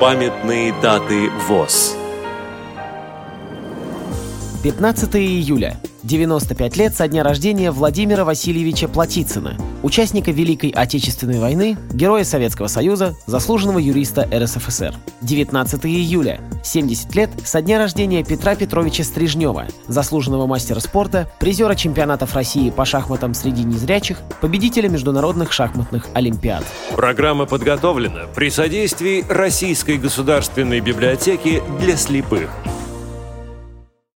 Памятные даты ВОЗ. 15 июля. 95 лет со дня рождения Владимира Васильевича Платицына, участника Великой Отечественной войны, героя Советского Союза, заслуженного юриста РСФСР. 19 июля. 70 лет со дня рождения Петра Петровича Стрижнева, заслуженного мастера спорта, призера чемпионатов России по шахматам среди незрячих, победителя международных шахматных олимпиад. Программа подготовлена при содействии Российской государственной библиотеки для слепых.